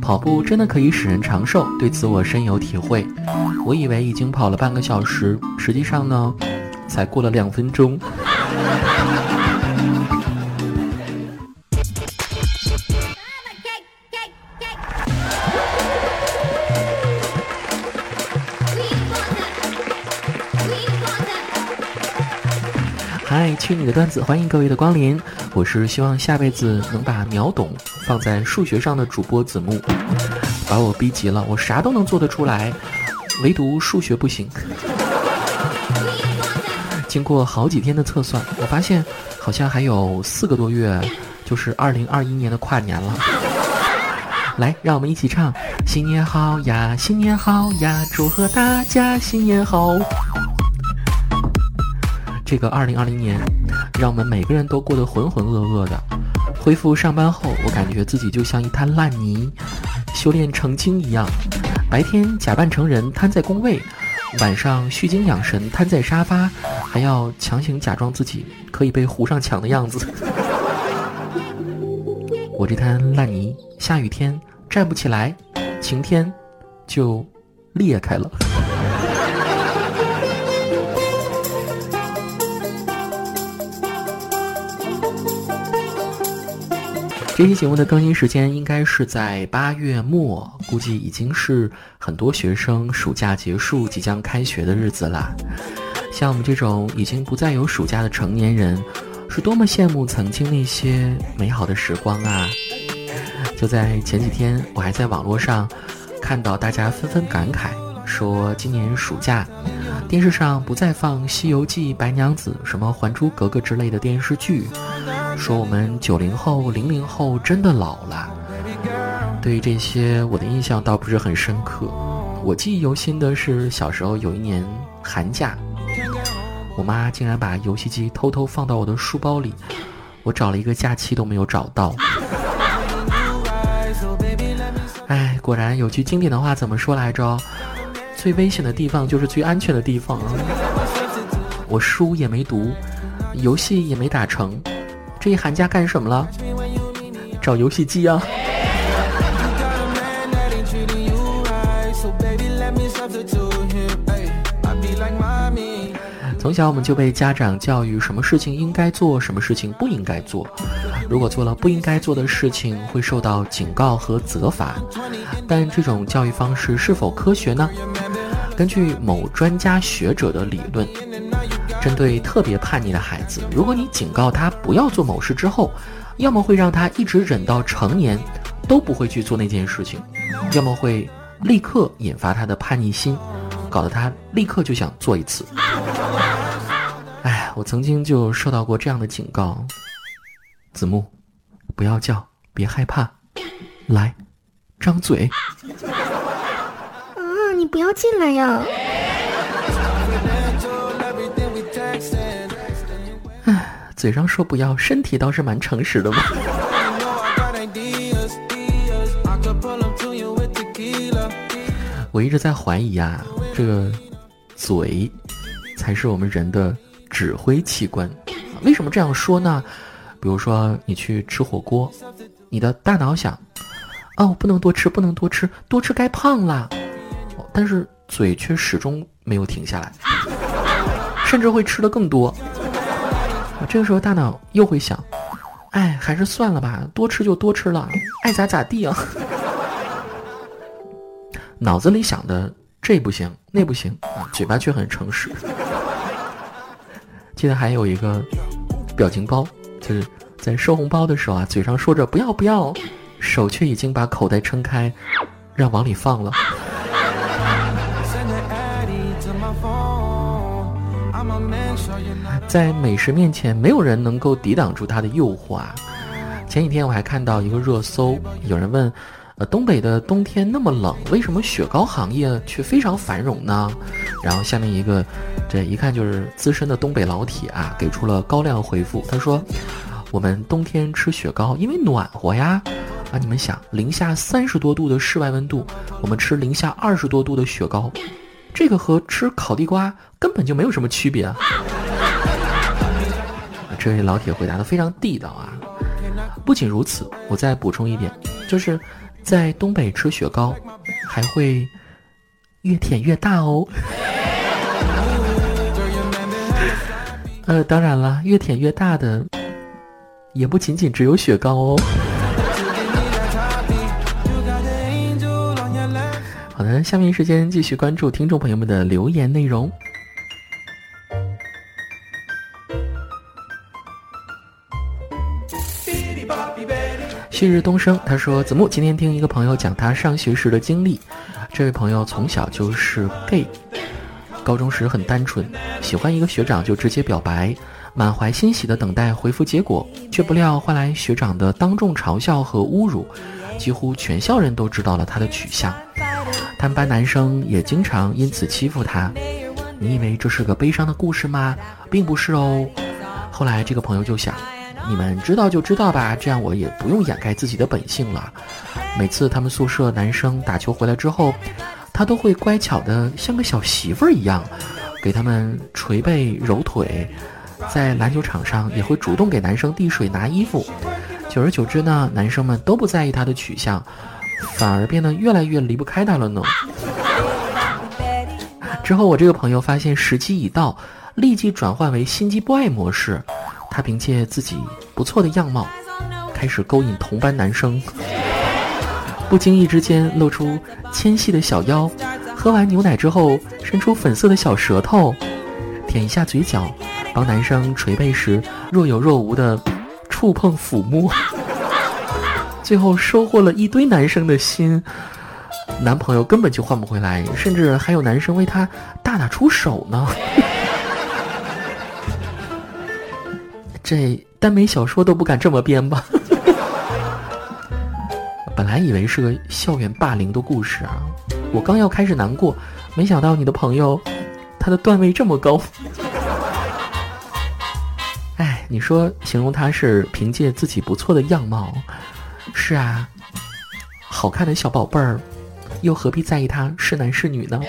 跑步真的可以使人长寿，对此我深有体会。我以为已经跑了半个小时，实际上呢，才过了两分钟。嗨，去你的段子！欢迎各位的光临，我是希望下辈子能把秒懂放在数学上的主播子木，把我逼急了，我啥都能做得出来，唯独数学不行。经过好几天的测算，我发现好像还有四个多月，就是二零二一年的跨年了。来，让我们一起唱：新年好呀，新年好呀，祝贺大家新年好。这个二零二零年，让我们每个人都过得浑浑噩噩的。恢复上班后，我感觉自己就像一滩烂泥，修炼成精一样。白天假扮成人瘫在工位，晚上虚惊养神瘫在沙发，还要强行假装自己可以被糊上墙的样子。我这滩烂泥，下雨天站不起来，晴天就裂开了。这期节目的更新时间应该是在八月末，估计已经是很多学生暑假结束、即将开学的日子了。像我们这种已经不再有暑假的成年人，是多么羡慕曾经那些美好的时光啊！就在前几天，我还在网络上看到大家纷纷感慨，说今年暑假电视上不再放《西游记》《白娘子》什么《还珠格格》之类的电视剧。说我们九零后、零零后真的老了。对于这些，我的印象倒不是很深刻。我记忆犹新的是小时候有一年寒假，我妈竟然把游戏机偷偷放到我的书包里，我找了一个假期都没有找到。哎，果然有句经典的话怎么说来着？最危险的地方就是最安全的地方。我书也没读，游戏也没打成。这一寒假干什么了？找游戏机啊！从小我们就被家长教育，什么事情应该做，什么事情不应该做。如果做了不应该做的事情，会受到警告和责罚。但这种教育方式是否科学呢？根据某专家学者的理论。针对特别叛逆的孩子，如果你警告他不要做某事之后，要么会让他一直忍到成年，都不会去做那件事情；要么会立刻引发他的叛逆心，搞得他立刻就想做一次。哎，我曾经就受到过这样的警告：子木，不要叫，别害怕，来，张嘴。啊，你不要进来呀！嘴上说不要，身体倒是蛮诚实的嘛。我一直在怀疑啊，这个嘴才是我们人的指挥器官。为什么这样说呢？比如说你去吃火锅，你的大脑想，哦，不能多吃，不能多吃，多吃该胖啦。但是嘴却始终没有停下来，甚至会吃的更多。这个时候大脑又会想，哎，还是算了吧，多吃就多吃了，爱咋咋地啊。脑子里想的这不行那不行啊，嘴巴却很诚实。记得还有一个表情包，就是在收红包的时候啊，嘴上说着不要不要，手却已经把口袋撑开，让往里放了。在美食面前，没有人能够抵挡住它的诱惑啊！前几天我还看到一个热搜，有人问：呃，东北的冬天那么冷，为什么雪糕行业却非常繁荣呢？然后下面一个，这一看就是资深的东北老铁啊，给出了高亮回复。他说：我们冬天吃雪糕，因为暖和呀！啊，你们想，零下三十多度的室外温度，我们吃零下二十多度的雪糕。这个和吃烤地瓜根本就没有什么区别啊！这位老铁回答的非常地道啊！不仅如此，我再补充一点，就是在东北吃雪糕，还会越舔越大哦。呃，当然了，越舔越大的也不仅仅只有雪糕哦。好的，下面时间继续关注听众朋友们的留言内容。旭日东升，他说：“子木今天听一个朋友讲他上学时的经历，这位朋友从小就是 gay。”高中时很单纯，喜欢一个学长就直接表白，满怀欣喜的等待回复结果，却不料换来学长的当众嘲笑和侮辱，几乎全校人都知道了他的取向，他们班男生也经常因此欺负他。你以为这是个悲伤的故事吗？并不是哦。后来这个朋友就想，你们知道就知道吧，这样我也不用掩盖自己的本性了。每次他们宿舍男生打球回来之后。他都会乖巧的像个小媳妇儿一样，给他们捶背揉腿，在篮球场上也会主动给男生递水拿衣服。久而久之呢，男生们都不在意他的取向，反而变得越来越离不开他了呢。之后我这个朋友发现时机已到，立即转换为心机 boy 模式。她凭借自己不错的样貌，开始勾引同班男生。不经意之间露出纤细的小腰，喝完牛奶之后伸出粉色的小舌头，舔一下嘴角，帮男生捶背时若有若无的触碰抚摸，最后收获了一堆男生的心。男朋友根本就换不回来，甚至还有男生为她大打出手呢。这耽美小说都不敢这么编吧？本来以为是个校园霸凌的故事啊，我刚要开始难过，没想到你的朋友，他的段位这么高。哎，你说形容他是凭借自己不错的样貌，是啊，好看的小宝贝儿，又何必在意他是男是女呢？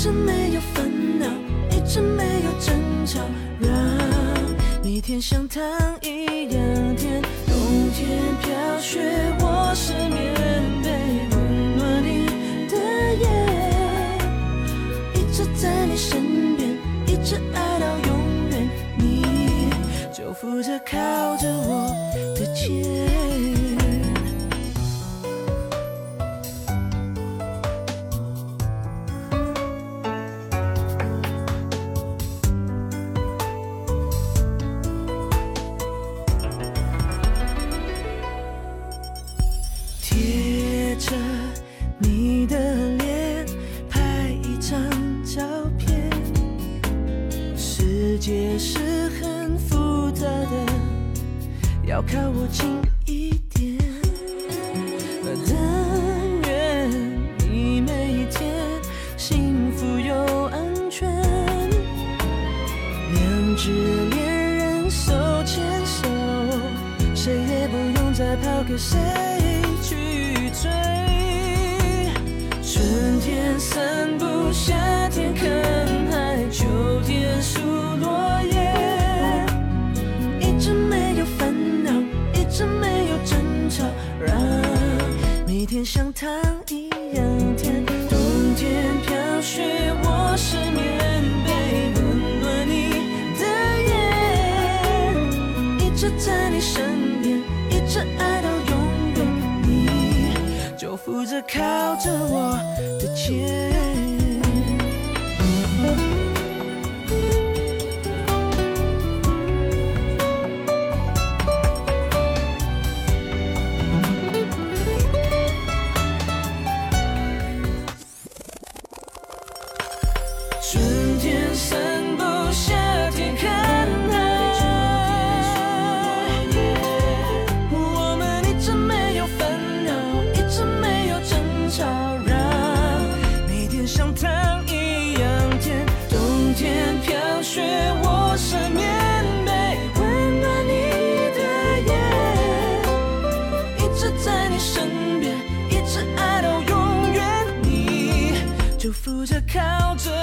直没有烦恼，一直没有争吵，让每天像糖一样甜，冬天飘雪，我失眠被温暖你的夜，一直在你身边，一直爱到永远，你就负责靠着我的肩。是很复杂的，要靠我近一点。但愿你每一天幸福又安全，两只恋人手牵手，谁也不用再抛给谁去追。春天散步，夏天看。天像糖一样甜。冬天飘雪，我失眠被温暖你的眼，一直在你身边，一直爱到永远。你就。负责靠着我的肩。靠着